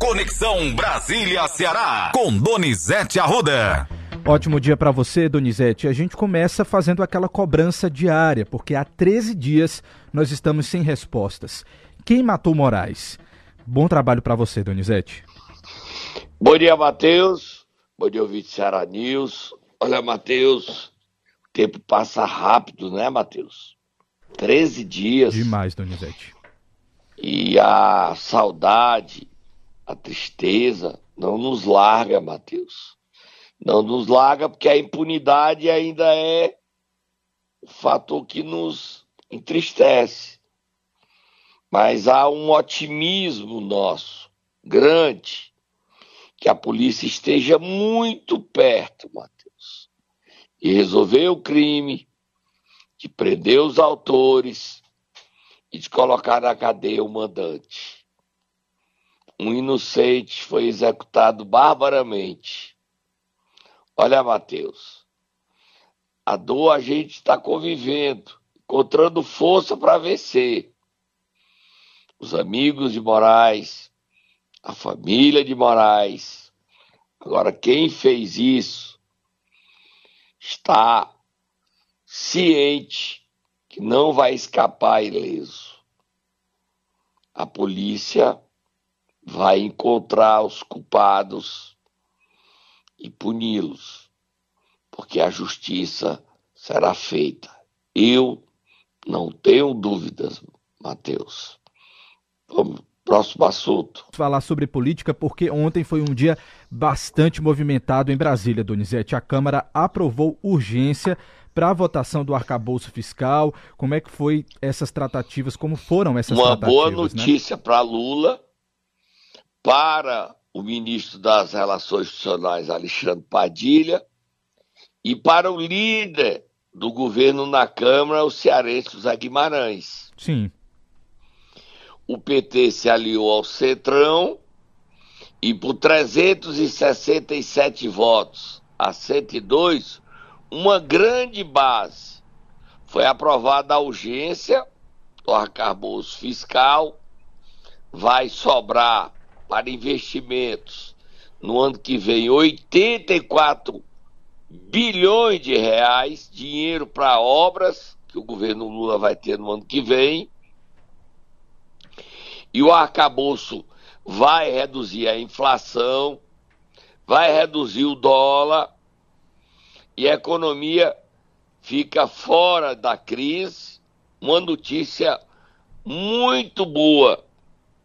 Conexão Brasília-Ceará, com Donizete Arruda. Ótimo dia para você, Donizete. A gente começa fazendo aquela cobrança diária, porque há 13 dias nós estamos sem respostas. Quem matou Moraes? Bom trabalho para você, Donizete. Bom dia, Matheus. Bom dia, ouvinte Ceará News. Olha, Matheus, o tempo passa rápido, né, Matheus? 13 dias. Demais, Donizete. E a saudade, a tristeza não nos larga, Matheus. Não nos larga porque a impunidade ainda é o fator que nos entristece. Mas há um otimismo nosso grande que a polícia esteja muito perto, Matheus, e resolver o crime, de prender os autores e de colocar na cadeia o mandante. Um inocente foi executado barbaramente. Olha, Mateus, a dor a gente está convivendo, encontrando força para vencer. Os amigos de Moraes, a família de Moraes. Agora, quem fez isso está ciente que não vai escapar ileso. A polícia vai encontrar os culpados e puni-los, porque a justiça será feita. Eu não tenho dúvidas, Mateus. Vamos, próximo assunto. Falar sobre política, porque ontem foi um dia bastante movimentado em Brasília, Donizete. A Câmara aprovou urgência para a votação do arcabouço fiscal? Como é que foi essas tratativas? Como foram essas Uma tratativas? Uma boa né? notícia né? para Lula, para o ministro das Relações Institucionais, Alexandre Padilha, e para o líder do governo na Câmara, o cearense José Guimarães. Sim. O PT se aliou ao Centrão e por 367 votos a 102, uma grande base. Foi aprovada a urgência do arcabouço fiscal, vai sobrar para investimentos no ano que vem 84 bilhões de reais, dinheiro para obras que o governo Lula vai ter no ano que vem. E o arcabouço vai reduzir a inflação, vai reduzir o dólar e a economia fica fora da crise. Uma notícia muito boa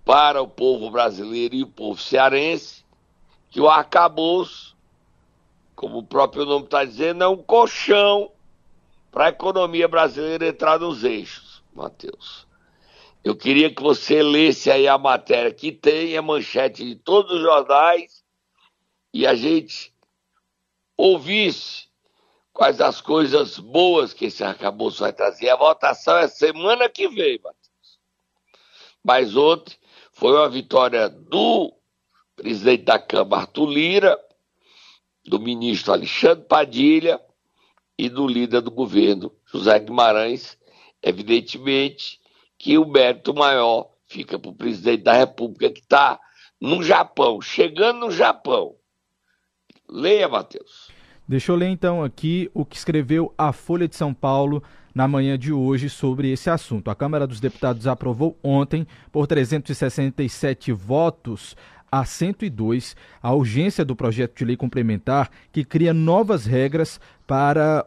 para o povo brasileiro e o povo cearense, que o arcabouço, como o próprio nome está dizendo, é um colchão para a economia brasileira entrar nos eixos, Matheus. Eu queria que você lesse aí a matéria que tem, a manchete de todos os jornais, e a gente ouvisse quais as coisas boas que esse arcabouço vai trazer. A votação é semana que vem, Matheus. Mas ontem foi uma vitória do presidente da Câmara, Arthur Lira, do ministro Alexandre Padilha e do líder do governo, José Guimarães. Evidentemente que o mérito maior fica para o presidente da República, que está no Japão, chegando no Japão. Leia, Matheus. Deixa eu ler então aqui o que escreveu a Folha de São Paulo na manhã de hoje sobre esse assunto. A Câmara dos Deputados aprovou ontem, por 367 votos a 102, a urgência do projeto de lei complementar que cria novas regras para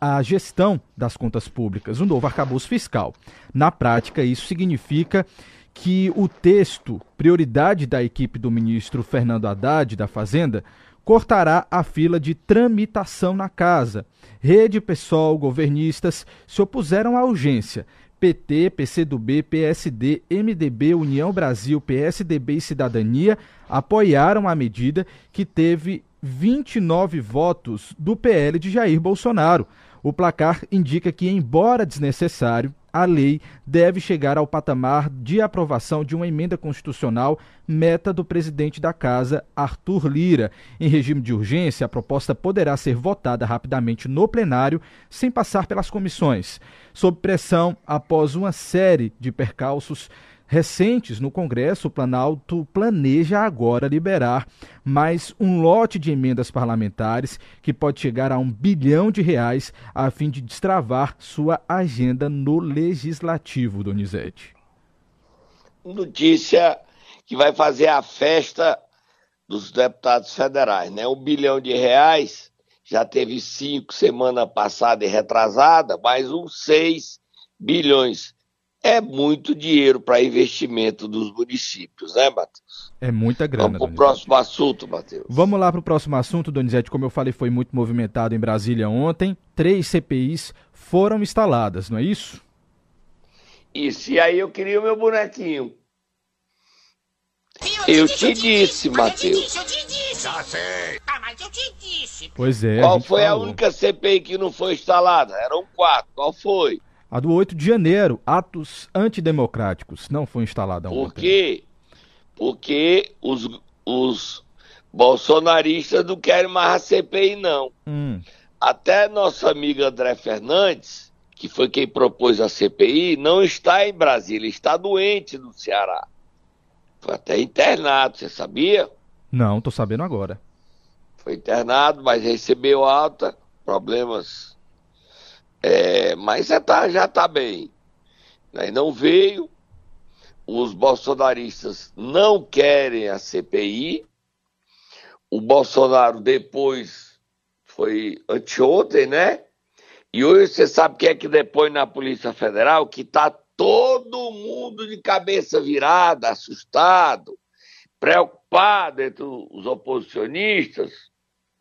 a gestão das contas públicas, um novo arcabouço fiscal. Na prática, isso significa que o texto, prioridade da equipe do ministro Fernando Haddad da Fazenda, cortará a fila de tramitação na casa. Rede, PSOL, governistas se opuseram à urgência. PT, PCdoB, PSD, MDB, União Brasil, PSDB e Cidadania apoiaram a medida que teve 29 votos do PL de Jair Bolsonaro. O placar indica que, embora desnecessário, a lei deve chegar ao patamar de aprovação de uma emenda constitucional, meta do presidente da Casa, Arthur Lira. Em regime de urgência, a proposta poderá ser votada rapidamente no plenário, sem passar pelas comissões. Sob pressão, após uma série de percalços, recentes no Congresso, o Planalto planeja agora liberar mais um lote de emendas parlamentares que pode chegar a um bilhão de reais a fim de destravar sua agenda no Legislativo, Donizete. Notícia que vai fazer a festa dos deputados federais, né? Um bilhão de reais, já teve cinco semana passada e retrasada, mais uns seis bilhões. É muito dinheiro para investimento dos municípios, né, Matheus? É muita grana. Vamos para o próximo assunto, Matheus. Vamos lá para o próximo assunto, Donizete. Como eu falei, foi muito movimentado em Brasília ontem. Três CPIs foram instaladas, não é isso? Isso, e aí eu queria o meu bonequinho. Eu te disse, Matheus. Eu te disse. Já sei. Ah, mas eu te disse. Pois é. Qual foi falou. a única CPI que não foi instalada? Eram quatro. Qual foi? A do 8 de janeiro, atos antidemocráticos, não foi instalada ontem. Por quê? Porque os, os bolsonaristas não querem mais a CPI, não. Hum. Até nossa amiga André Fernandes, que foi quem propôs a CPI, não está em Brasília, está doente no Ceará. Foi até internado, você sabia? Não, tô sabendo agora. Foi internado, mas recebeu alta, problemas é, mas já está já tá bem. Né? Não veio, os bolsonaristas não querem a CPI. O Bolsonaro depois foi anteontem, né? E hoje você sabe quem é que depois na Polícia Federal? Que está todo mundo de cabeça virada, assustado, preocupado entre os oposicionistas.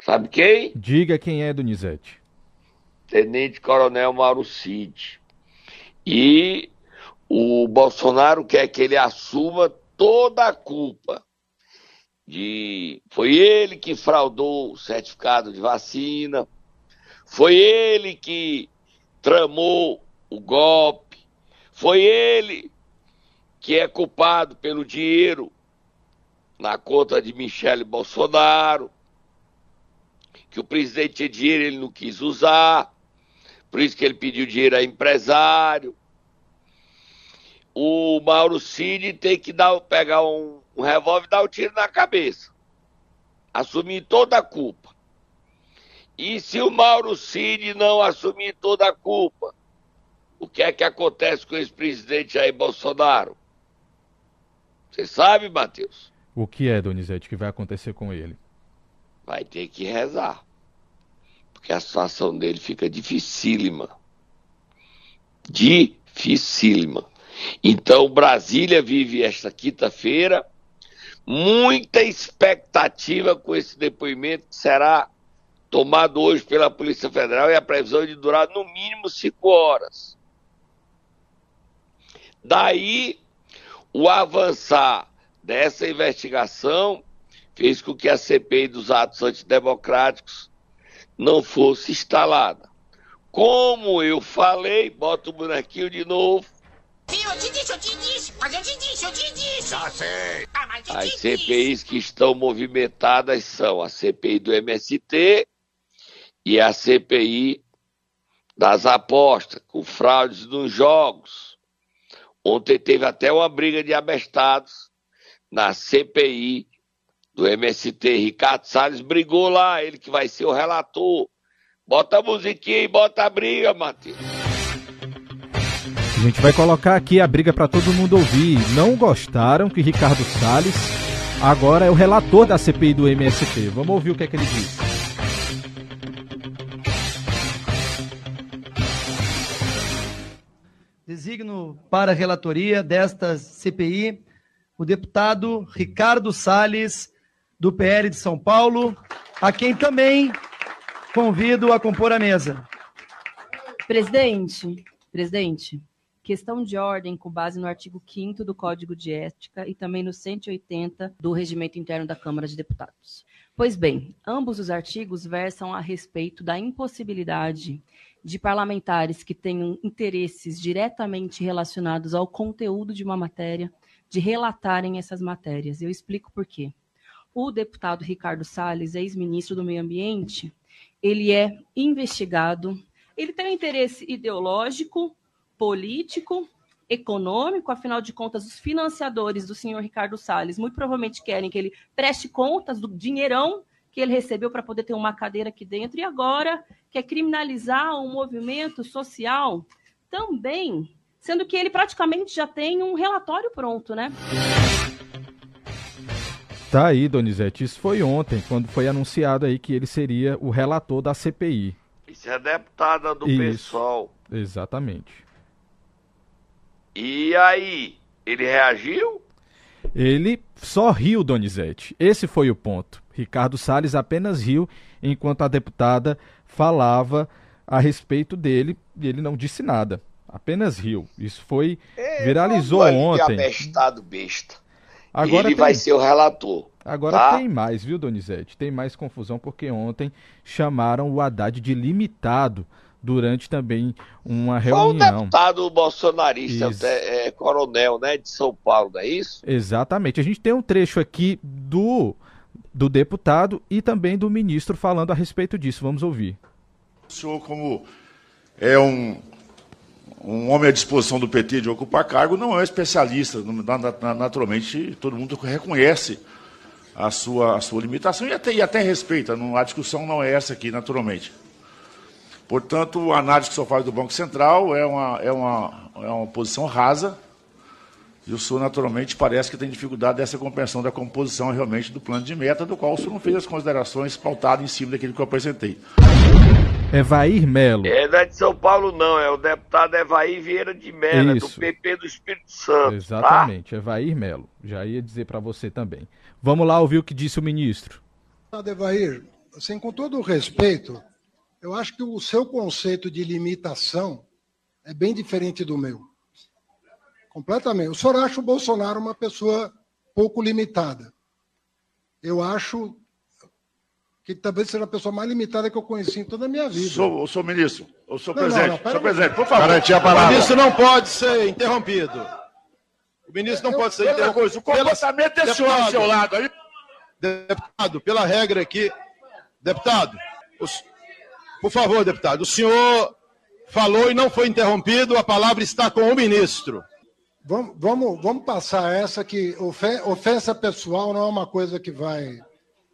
Sabe quem? Diga quem é, Donizete. Tenente Coronel Mauro Cid. E o Bolsonaro quer que ele assuma toda a culpa. De... Foi ele que fraudou o certificado de vacina, foi ele que tramou o golpe, foi ele que é culpado pelo dinheiro na conta de Michele Bolsonaro, que o presidente tinha dinheiro ele não quis usar. Por isso que ele pediu dinheiro a empresário. O Mauro Cid tem que dar, pegar um, um revólver e dar o um tiro na cabeça. Assumir toda a culpa. E se o Mauro Cid não assumir toda a culpa, o que é que acontece com esse presidente aí, Bolsonaro? Você sabe, Matheus? O que é, Donizete, que vai acontecer com ele? Vai ter que rezar porque a situação dele fica dificílima. Dificílima. Então, Brasília vive esta quinta-feira muita expectativa com esse depoimento que será tomado hoje pela Polícia Federal e a previsão de durar no mínimo cinco horas. Daí, o avançar dessa investigação fez com que a CPI dos atos antidemocráticos não fosse instalada. Como eu falei, bota o bonequinho de novo. Sim, eu te disse, eu te disse, mas eu te disse, eu te disse. Já sei. Ah, As CPIs que estão movimentadas são a CPI do MST e a CPI das apostas, com fraudes nos jogos. Ontem teve até uma briga de abestados na CPI do MST, Ricardo Salles, brigou lá, ele que vai ser o relator. Bota a musiquinha e bota a briga, Matheus. A gente vai colocar aqui a briga para todo mundo ouvir. Não gostaram que Ricardo Salles agora é o relator da CPI do MST. Vamos ouvir o que é que ele diz. Designo para a relatoria desta CPI o deputado Ricardo Salles, do PL de São Paulo, a quem também convido a compor a mesa. Presidente, presidente, questão de ordem com base no artigo 5 do Código de Ética e também no 180 do Regimento Interno da Câmara de Deputados. Pois bem, ambos os artigos versam a respeito da impossibilidade de parlamentares que tenham interesses diretamente relacionados ao conteúdo de uma matéria de relatarem essas matérias. Eu explico por quê o deputado Ricardo Salles, ex-ministro do Meio Ambiente, ele é investigado, ele tem um interesse ideológico, político econômico, afinal de contas, os financiadores do senhor Ricardo Salles muito provavelmente querem que ele preste contas do dinheirão que ele recebeu para poder ter uma cadeira aqui dentro, e agora quer criminalizar um movimento social também, sendo que ele praticamente já tem um relatório pronto, né? Tá aí, Donizete. Isso foi ontem, quando foi anunciado aí que ele seria o relator da CPI. Isso é deputada do Isso. PSOL. Exatamente. E aí, ele reagiu? Ele só riu, Donizete. Esse foi o ponto. Ricardo Salles apenas riu enquanto a deputada falava a respeito dele e ele não disse nada. Apenas riu. Isso foi. É, Viralizou ontem. abestado besta. Agora ele tem, vai ser o relator. agora tá? tem mais, viu, Donizete? Tem mais confusão porque ontem chamaram o Haddad de limitado durante também uma Foi um reunião. deputado bolsonarista, Isso. é, é, coronel, né, de São Paulo, não é isso? Exatamente. A gente tem um trecho aqui do, do deputado e também do ministro falando a respeito disso. Vamos ouvir. O senhor, como é um, um homem à disposição do PT de ocupar cargo, não é um especialista. Na- na- Naturalmente, todo mundo reconhece a sua, a sua limitação e até, e até respeita. Não, a discussão não é essa aqui, naturalmente. Portanto, a análise que senhor faz do Banco Central é uma, é uma, é uma posição rasa. E o senhor, naturalmente, parece que tem dificuldade dessa compreensão da composição realmente do plano de meta, do qual o senhor não fez as considerações pautadas em cima daquilo que eu apresentei. Evair Melo. É, não é de São Paulo, não, é o deputado Evaí Vieira de Mello, é do. PP do Espírito Santo. Tá? Exatamente, Evair Melo. Já ia dizer para você também. Vamos lá ouvir o que disse o ministro. Adevair, assim, com todo o respeito, eu acho que o seu conceito de limitação é bem diferente do meu. Completamente. O senhor acha o Bolsonaro uma pessoa pouco limitada. Eu acho que talvez seja a pessoa mais limitada que eu conheci em toda a minha vida. Sou, sou ministro, o senhor Não, não, presidente, não, senhor aí. presidente, por favor. Garantir a O palavra. ministro não pode ser interrompido. O ministro não pode ser Outra interrompido. o comportamento desse senhor ao seu lado aí. Deputado, pela regra aqui. Deputado, os- por favor, deputado, o senhor falou e não foi interrompido, a palavra está com o ministro. Vamos, vamos, vamos passar essa que ofe- ofensa pessoal não é uma coisa que vai,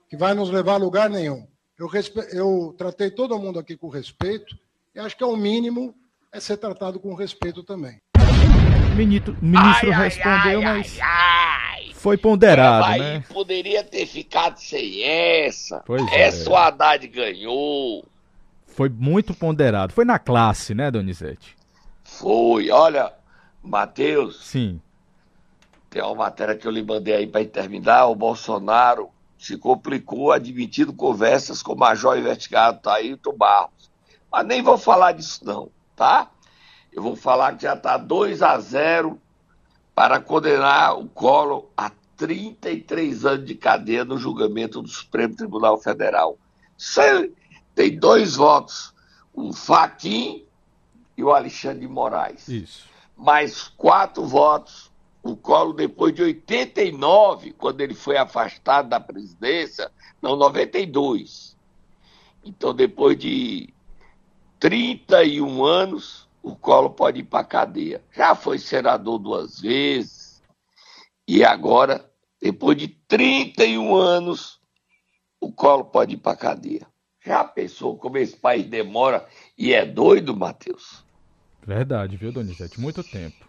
que vai nos levar a lugar nenhum. Eu, respe- eu tratei todo mundo aqui com respeito e acho que é o mínimo é ser tratado com respeito também. O ministro, o ministro Ai, respondeu, ai, mas ai, foi ponderado, né? poderia ter ficado sem essa. Pois é. essa o Haddad ganhou. Foi muito ponderado. Foi na classe, né, Donizete? Foi, olha, Matheus, Sim. tem uma matéria que eu lhe mandei aí para terminar. O Bolsonaro se complicou admitindo conversas com o major investigado Taílton Barros. Mas nem vou falar disso, não, tá? Eu vou falar que já está 2 a 0 para condenar o Collor a 33 anos de cadeia no julgamento do Supremo Tribunal Federal. Tem dois votos, o Faquim e o Alexandre de Moraes Isso. Mais quatro votos. O Collor, depois de 89, quando ele foi afastado da presidência, não, 92. Então, depois de 31 anos, o Collor pode ir para a cadeia. Já foi senador duas vezes. E agora, depois de 31 anos, o Collor pode ir para a cadeia. Já pensou como esse país demora e é doido, Matheus? Verdade, viu, Donizete? Muito tempo.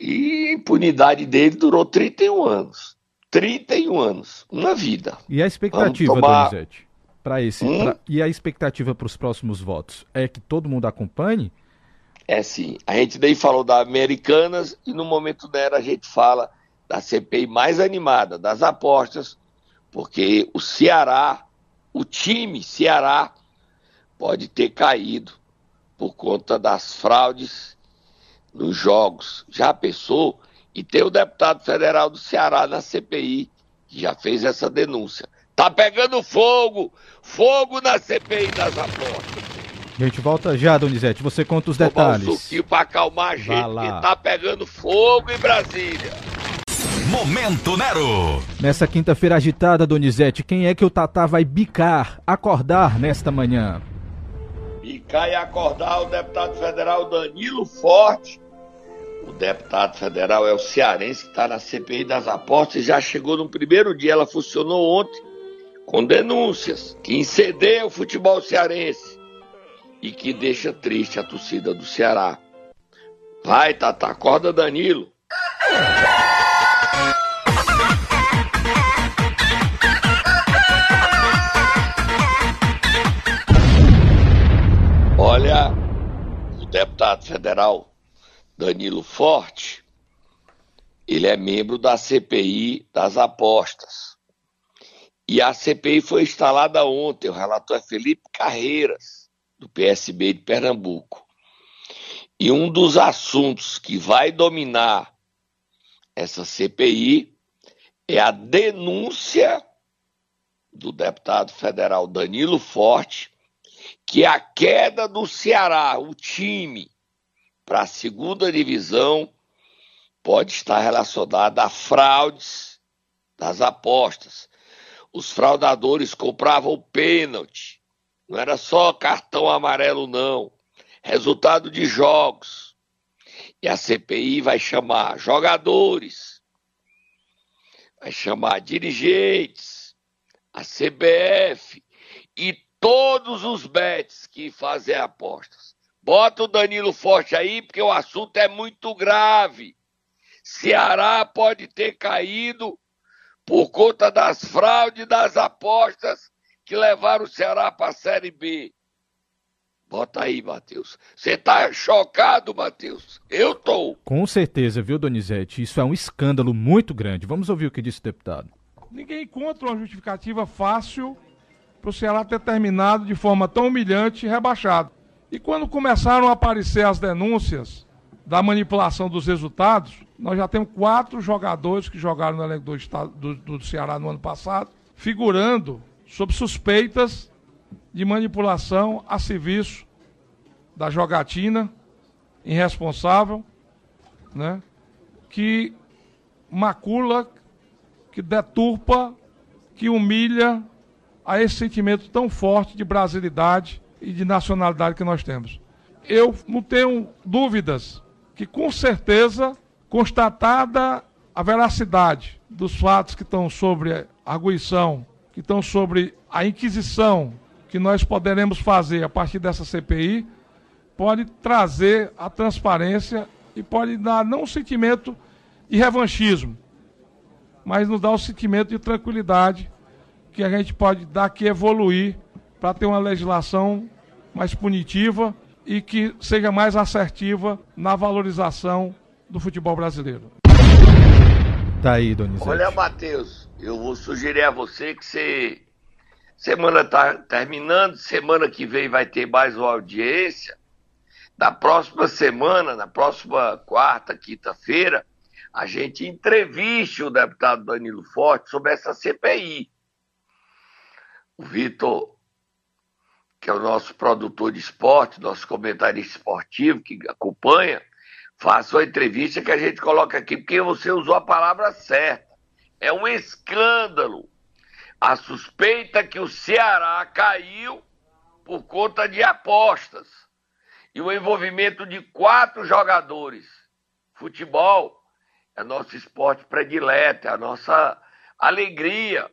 E a impunidade dele durou 31 anos. 31 anos. Uma vida. E a expectativa, tomar- Donizete? Para esse. Hum? pra- E a expectativa para os próximos votos? É que todo mundo acompanhe? É sim. A gente daí falou da Americanas e no momento dela a gente fala da CPI mais animada, das apostas, porque o Ceará, o time Ceará, pode ter caído por conta das fraudes nos jogos. Já pensou? E tem o deputado federal do Ceará na CPI, que já fez essa denúncia. Tá pegando fogo! Fogo na CPI das apostas. A gente volta já, Donizete. Você conta os Tomar um detalhes. suquinho pra acalmar a gente, porque tá pegando fogo em Brasília. Momento Nero. Nessa quinta-feira agitada, Donizete, quem é que o Tatá vai bicar, acordar nesta manhã? E cai acordar o deputado federal Danilo Forte o deputado federal é o cearense que está na CPI das apostas e já chegou no primeiro dia. Ela funcionou ontem com denúncias que incendeia o futebol cearense e que deixa triste a torcida do Ceará. Vai, Tata, acorda Danilo. Olha, o deputado federal Danilo Forte, ele é membro da CPI das apostas. E a CPI foi instalada ontem, o relator é Felipe Carreiras, do PSB de Pernambuco. E um dos assuntos que vai dominar essa CPI é a denúncia do deputado federal Danilo Forte que a queda do Ceará, o time, para a segunda divisão pode estar relacionada a fraudes das apostas. Os fraudadores compravam pênalti, não era só cartão amarelo, não. Resultado de jogos. E a CPI vai chamar jogadores, vai chamar dirigentes, a CBF e todos os bets que fazem apostas. Bota o Danilo Forte aí, porque o assunto é muito grave. Ceará pode ter caído por conta das fraudes das apostas que levaram o Ceará para a Série B. Bota aí, Matheus. Você tá chocado, Matheus? Eu tô. Com certeza, viu, Donizete? Isso é um escândalo muito grande. Vamos ouvir o que disse o deputado. Ninguém encontra uma justificativa fácil para o Ceará ter terminado de forma tão humilhante e rebaixado. E quando começaram a aparecer as denúncias da manipulação dos resultados, nós já temos quatro jogadores que jogaram no elenco do, estado, do, do Ceará no ano passado, figurando sob suspeitas de manipulação a serviço da jogatina irresponsável, né, que macula, que deturpa, que humilha a esse sentimento tão forte de brasilidade e de nacionalidade que nós temos. Eu não tenho dúvidas que, com certeza, constatada a veracidade dos fatos que estão sobre a arguição, que estão sobre a inquisição que nós poderemos fazer a partir dessa CPI, pode trazer a transparência e pode dar não um sentimento de revanchismo, mas nos dar um sentimento de tranquilidade que a gente pode daqui evoluir para ter uma legislação mais punitiva e que seja mais assertiva na valorização do futebol brasileiro. Tá aí, Donizete. Olha, Matheus, eu vou sugerir a você que você. Semana tá terminando, semana que vem vai ter mais uma audiência. Na próxima semana, na próxima quarta, quinta-feira, a gente entreviste o deputado Danilo Forte sobre essa CPI Vitor, que é o nosso produtor de esporte, nosso comentarista esportivo, que acompanha, faça uma entrevista que a gente coloca aqui, porque você usou a palavra certa. É um escândalo. A suspeita que o Ceará caiu por conta de apostas. E o envolvimento de quatro jogadores. Futebol é nosso esporte predileto, é a nossa alegria.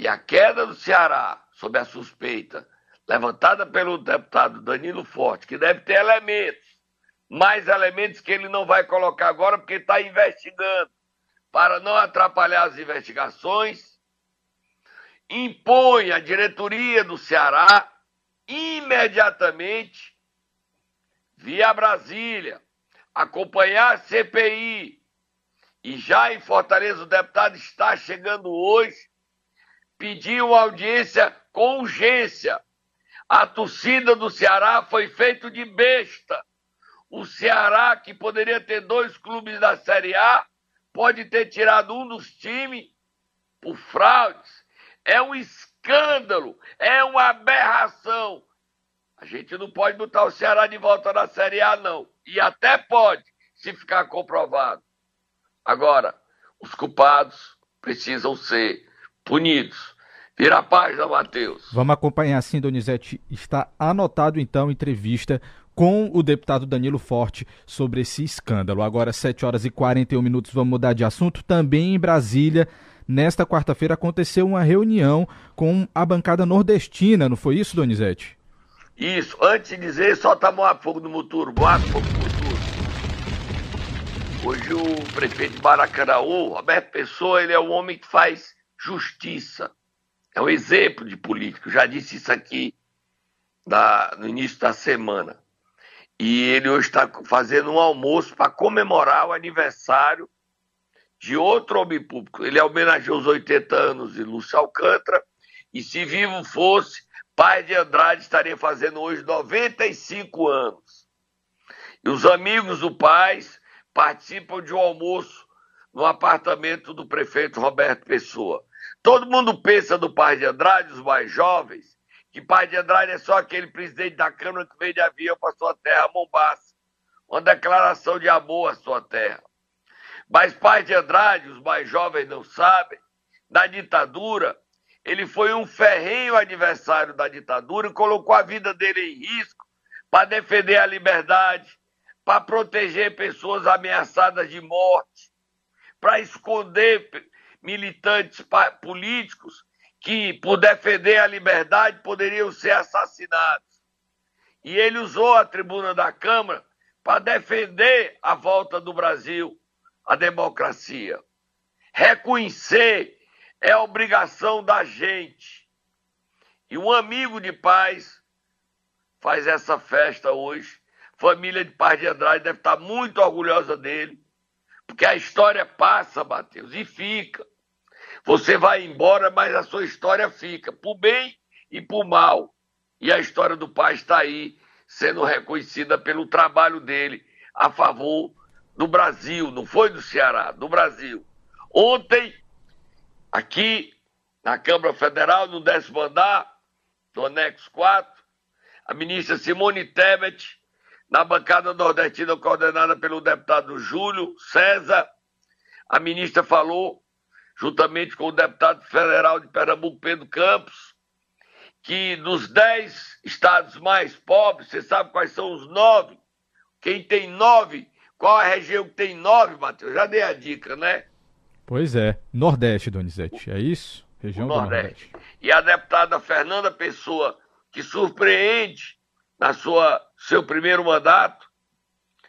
E a queda do Ceará, sob a suspeita levantada pelo deputado Danilo Forte, que deve ter elementos, mais elementos que ele não vai colocar agora, porque está investigando, para não atrapalhar as investigações, impõe a diretoria do Ceará imediatamente, via Brasília, acompanhar a CPI. E já em Fortaleza, o deputado está chegando hoje pediu audiência com urgência. A torcida do Ceará foi feito de besta. O Ceará, que poderia ter dois clubes da Série A, pode ter tirado um dos times por fraudes. É um escândalo, é uma aberração. A gente não pode botar o Ceará de volta na Série A, não. E até pode, se ficar comprovado. Agora, os culpados precisam ser punidos. Vira a página, Matheus. Vamos acompanhar sim, Donizete. Está anotado então entrevista com o deputado Danilo Forte sobre esse escândalo. Agora, 7 horas e 41 minutos, vamos mudar de assunto. Também em Brasília, nesta quarta-feira, aconteceu uma reunião com a bancada nordestina, não foi isso, Donizete? Isso, antes de dizer, só tá Moab Fogo no Muturo, Moab Fogo no Muturo. Hoje o prefeito de Maracanaú, Roberto Pessoa, ele é um homem que faz justiça. É um exemplo de político. Já disse isso aqui na, no início da semana. E ele hoje está fazendo um almoço para comemorar o aniversário de outro homem público. Ele homenageou os 80 anos de Lúcio Alcântara. E se vivo fosse, pai de Andrade estaria fazendo hoje 95 anos. E os amigos do pai participam de um almoço no apartamento do prefeito Roberto Pessoa. Todo mundo pensa do pai de Andrade, os mais jovens, que pai de Andrade é só aquele presidente da Câmara que veio de avião para sua terra, Mombasa. Uma declaração de amor à sua terra. Mas pai de Andrade, os mais jovens não sabem, na ditadura, ele foi um ferrenho adversário da ditadura e colocou a vida dele em risco para defender a liberdade, para proteger pessoas ameaçadas de morte, para esconder militantes políticos que, por defender a liberdade, poderiam ser assassinados. E ele usou a tribuna da Câmara para defender a volta do Brasil à democracia. Reconhecer é obrigação da gente. E um amigo de paz faz essa festa hoje. Família de Paz de Andrade deve estar muito orgulhosa dele, porque a história passa, Matheus, e fica. Você vai embora, mas a sua história fica, por bem e por mal. E a história do pai está aí, sendo reconhecida pelo trabalho dele a favor do Brasil, não foi do Ceará, do Brasil. Ontem, aqui na Câmara Federal, no décimo andar, do anexo 4, a ministra Simone Tebet, na bancada nordestina coordenada pelo deputado Júlio César, a ministra falou juntamente com o deputado federal de Pernambuco, Pedro Campos, que dos dez estados mais pobres, você sabe quais são os nove? Quem tem nove? Qual a região que tem nove, Matheus? Já dei a dica, né? Pois é. Nordeste, Donizete, é isso? Região do Nordeste. Nordeste. E a deputada Fernanda Pessoa, que surpreende na sua seu primeiro mandato,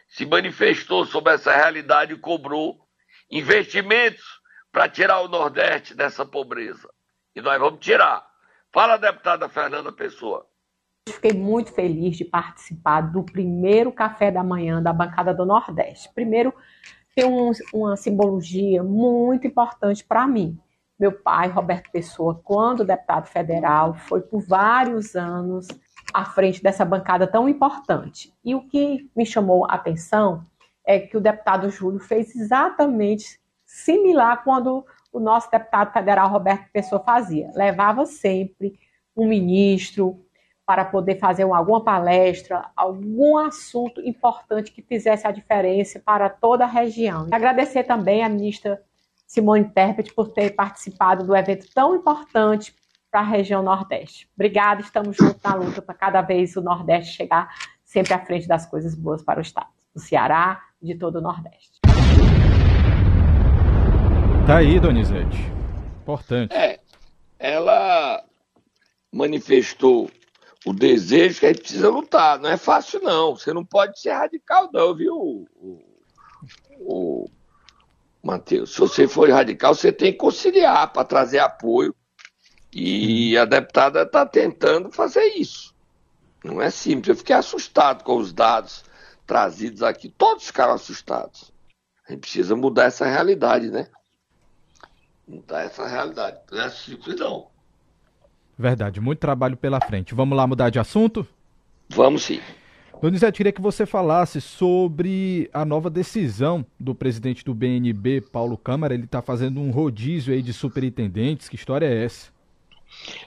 se manifestou sobre essa realidade e cobrou investimentos para tirar o Nordeste dessa pobreza. E nós vamos tirar. Fala, deputada Fernanda Pessoa. Fiquei muito feliz de participar do primeiro café da manhã da bancada do Nordeste. Primeiro, tem um, uma simbologia muito importante para mim. Meu pai, Roberto Pessoa, quando deputado federal, foi por vários anos à frente dessa bancada tão importante. E o que me chamou a atenção é que o deputado Júlio fez exatamente similar quando o nosso deputado federal Roberto Pessoa fazia. Levava sempre um ministro para poder fazer alguma palestra, algum assunto importante que fizesse a diferença para toda a região. E agradecer também à ministra Simone Tebet por ter participado do evento tão importante para a região Nordeste. Obrigada, estamos juntos na luta para cada vez o Nordeste chegar sempre à frente das coisas boas para o Estado, do Ceará e de todo o Nordeste. Tá aí, Donizete. Importante. É, ela manifestou o desejo que a gente precisa lutar. Não é fácil, não. Você não pode ser radical, não, viu, o, o Matheus? Se você for radical, você tem que conciliar para trazer apoio. E a deputada está tentando fazer isso. Não é simples. Eu fiquei assustado com os dados trazidos aqui. Todos ficaram assustados. A gente precisa mudar essa realidade, né? Mudar essa realidade. Não é simples, não. Verdade, muito trabalho pela frente. Vamos lá mudar de assunto? Vamos sim. Donizete, queria que você falasse sobre a nova decisão do presidente do BNB, Paulo Câmara. Ele está fazendo um rodízio aí de superintendentes. Que história é essa?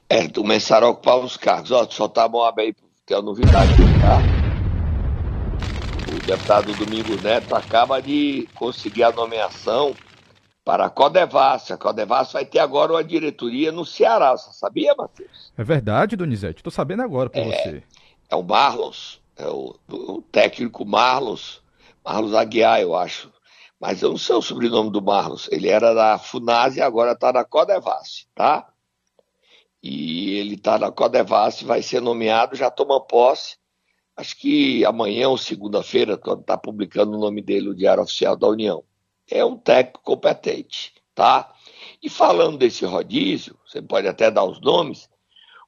É, começaram a ocupar os cargos. Ó, só tá bom aí, porque é a novidade, tá? O deputado Domingos Neto acaba de conseguir a nomeação para a Codevasf. A Codevasf vai ter agora uma diretoria no Ceará. Você sabia, Matheus? É verdade, Donizete. Estou sabendo agora por é, você. É o Marlos, é o, o, técnico Marlos, Marlos Aguiar, eu acho. Mas eu não sei o sobrenome do Marlos. Ele era da Funase e agora está na Codevasf, tá? E ele está na Codevasf, vai ser nomeado, já toma posse. Acho que amanhã ou segunda-feira, quando está publicando o nome dele no Diário Oficial da União é um técnico competente, tá? E falando desse rodízio, você pode até dar os nomes,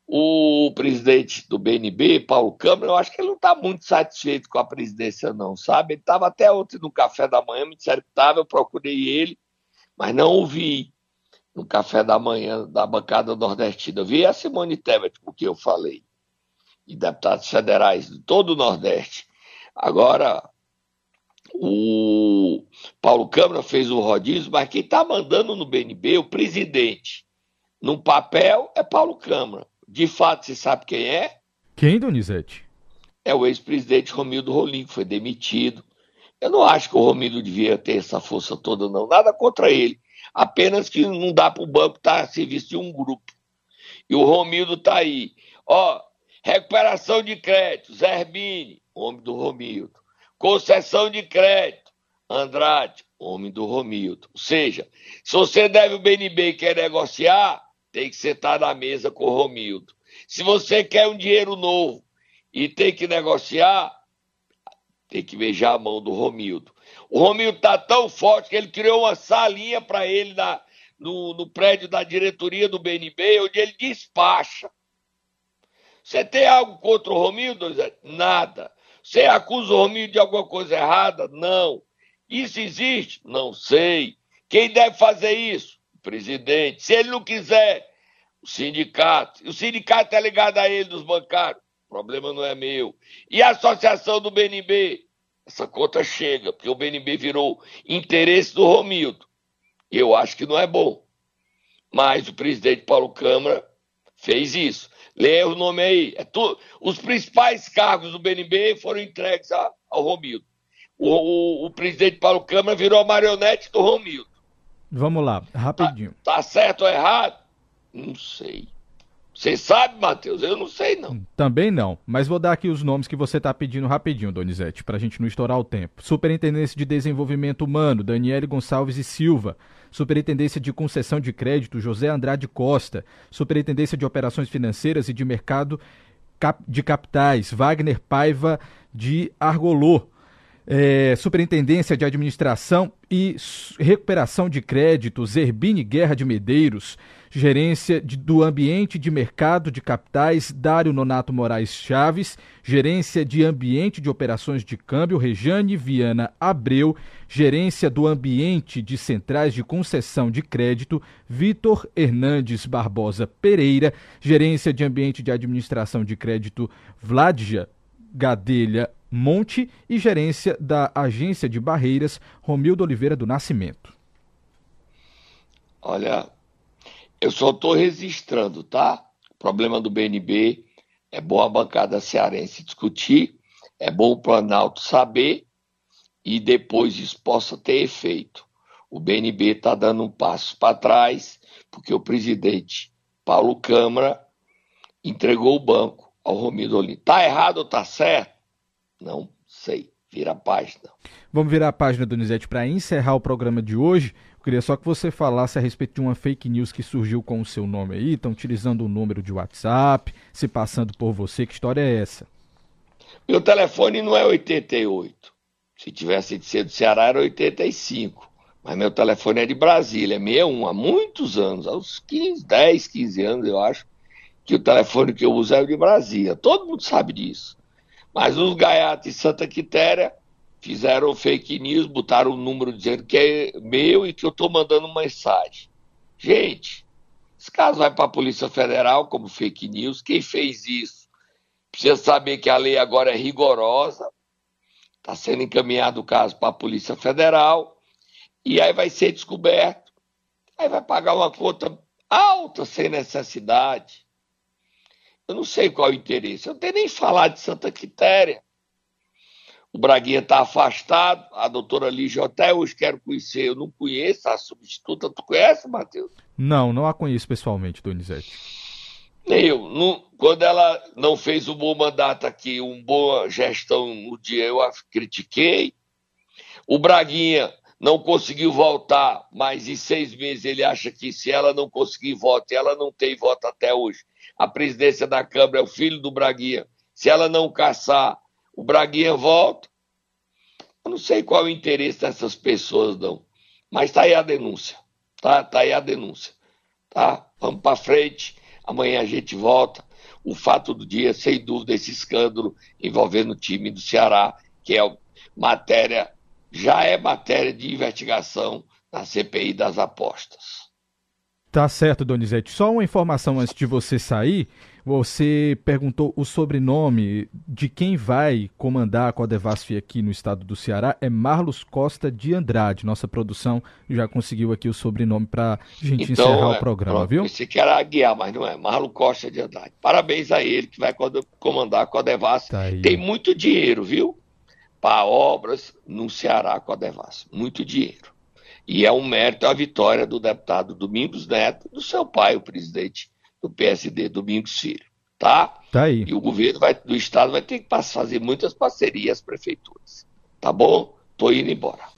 o presidente do BNB, Paulo Câmara, eu acho que ele não está muito satisfeito com a presidência, não, sabe? Ele estava até ontem no café da manhã, me disseram que estava, eu procurei ele, mas não ouvi no café da manhã da bancada nordestina. Eu vi a Simone Tebet, porque eu falei, e deputados federais de todo o Nordeste. Agora, o Paulo Câmara fez o rodízio, mas quem está mandando no BNB, o presidente, no papel, é Paulo Câmara. De fato, você sabe quem é? Quem, Donizete? É o ex-presidente Romildo Rolim, que foi demitido. Eu não acho que o Romildo devia ter essa força toda, não. Nada contra ele. Apenas que não dá para o banco estar tá a serviço de um grupo. E o Romildo está aí. Ó, recuperação de crédito, Zerbini, homem do Romildo. Concessão de crédito. Andrade, homem do Romildo. Ou seja, se você deve o BNB e quer negociar, tem que sentar na mesa com o Romildo. Se você quer um dinheiro novo e tem que negociar, tem que beijar a mão do Romildo. O Romildo está tão forte que ele criou uma salinha para ele na, no, no prédio da diretoria do BNB, onde ele despacha. Você tem algo contra o Romildo? Nada. Você acusa o Romildo de alguma coisa errada? Não. Isso existe? Não sei. Quem deve fazer isso? O presidente. Se ele não quiser, o sindicato. E o sindicato é ligado a ele dos bancários. O problema não é meu. E a associação do BNB? Essa conta chega, porque o BNB virou interesse do Romildo. Eu acho que não é bom. Mas o presidente Paulo Câmara fez isso. Lê o nome aí. É tu... Os principais cargos do BNB foram entregues a, ao Romildo. O, o, o, presidente Paulo Câmara virou a marionete do Romildo. Vamos lá, rapidinho. Tá, tá certo ou errado? Não sei. Você sabe, Matheus? Eu não sei, não. Também não. Mas vou dar aqui os nomes que você está pedindo rapidinho, Donizete, para a gente não estourar o tempo. Superintendência de Desenvolvimento Humano, Daniele Gonçalves e Silva. Superintendência de Concessão de Crédito, José Andrade Costa. Superintendência de Operações Financeiras e de Mercado de Capitais, Wagner Paiva de Argolô é, Superintendência de Administração e Recuperação de Créditos, Zerbini Guerra de Medeiros, Gerência de, do Ambiente de Mercado de Capitais, Dário Nonato Moraes Chaves, Gerência de Ambiente de Operações de Câmbio, Rejane Viana Abreu, Gerência do Ambiente de Centrais de Concessão de Crédito, Vitor Hernandes Barbosa Pereira, Gerência de Ambiente de Administração de Crédito, Vladja Gadelha Monte e gerência da Agência de Barreiras, Romildo Oliveira do Nascimento. Olha, eu só estou registrando, tá? O problema do BNB é bom a bancada cearense discutir, é bom o Planalto saber e depois isso possa ter efeito. O BNB está dando um passo para trás, porque o presidente Paulo Câmara entregou o banco ao Romildo Olim. Está errado ou está certo? Não sei. Vira a página. Vamos virar a página, Donizete, para encerrar o programa de hoje. Eu queria só que você falasse a respeito de uma fake news que surgiu com o seu nome aí. Estão utilizando o número de WhatsApp, se passando por você. Que história é essa? Meu telefone não é 88. Se tivesse de ser do Ceará, era 85. Mas meu telefone é de Brasília, é 61, há muitos anos, há uns 15, 10, 15 anos, eu acho, que o telefone que eu uso é o de Brasília. Todo mundo sabe disso. Mas os gaiatos de Santa Quitéria fizeram fake news, botaram um número dizendo que é meu e que eu estou mandando mensagem. Gente, esse caso vai para a Polícia Federal como fake news. Quem fez isso precisa saber que a lei agora é rigorosa. Está sendo encaminhado o caso para a Polícia Federal. E aí vai ser descoberto. Aí vai pagar uma conta alta sem necessidade. Eu não sei qual é o interesse. Eu não tenho nem falar de Santa Quitéria. O Braguinha está afastado. A doutora Lígia, até hoje quero conhecer. Eu não conheço a substituta. Tu conhece, Matheus? Não, não a conheço pessoalmente, Donizete. Nem eu. Não, quando ela não fez um bom mandato aqui, uma boa gestão no dia, eu a critiquei. O Braguinha não conseguiu voltar, mas em seis meses ele acha que se ela não conseguir voto, e ela não tem voto até hoje, a presidência da Câmara é o filho do Braguinha. Se ela não caçar, o Braguinha volta. Eu não sei qual é o interesse dessas pessoas, não. Mas tá aí a denúncia. Tá, tá aí a denúncia. Tá? Vamos para frente. Amanhã a gente volta. O fato do dia, sem dúvida, esse escândalo envolvendo o time do Ceará, que é matéria, já é matéria de investigação na CPI das apostas. Tá certo, Donizete. Só uma informação antes de você sair. Você perguntou o sobrenome de quem vai comandar a Codevasf aqui no estado do Ceará. É Marlos Costa de Andrade. Nossa produção já conseguiu aqui o sobrenome para a gente então, encerrar é, o programa, pronto, viu? Pensei que era Aguiar, mas não é. Marlos Costa de Andrade. Parabéns a ele que vai comandar a Codevasf. Tá Tem muito dinheiro, viu? Para obras no Ceará Codevasf. Muito dinheiro. E é um mérito a vitória do deputado Domingos Neto, do seu pai, o presidente do PSD, Domingos Filho, tá? Tá aí. E o governo vai, do estado vai ter que fazer muitas parcerias às prefeituras, tá bom? Tô indo embora.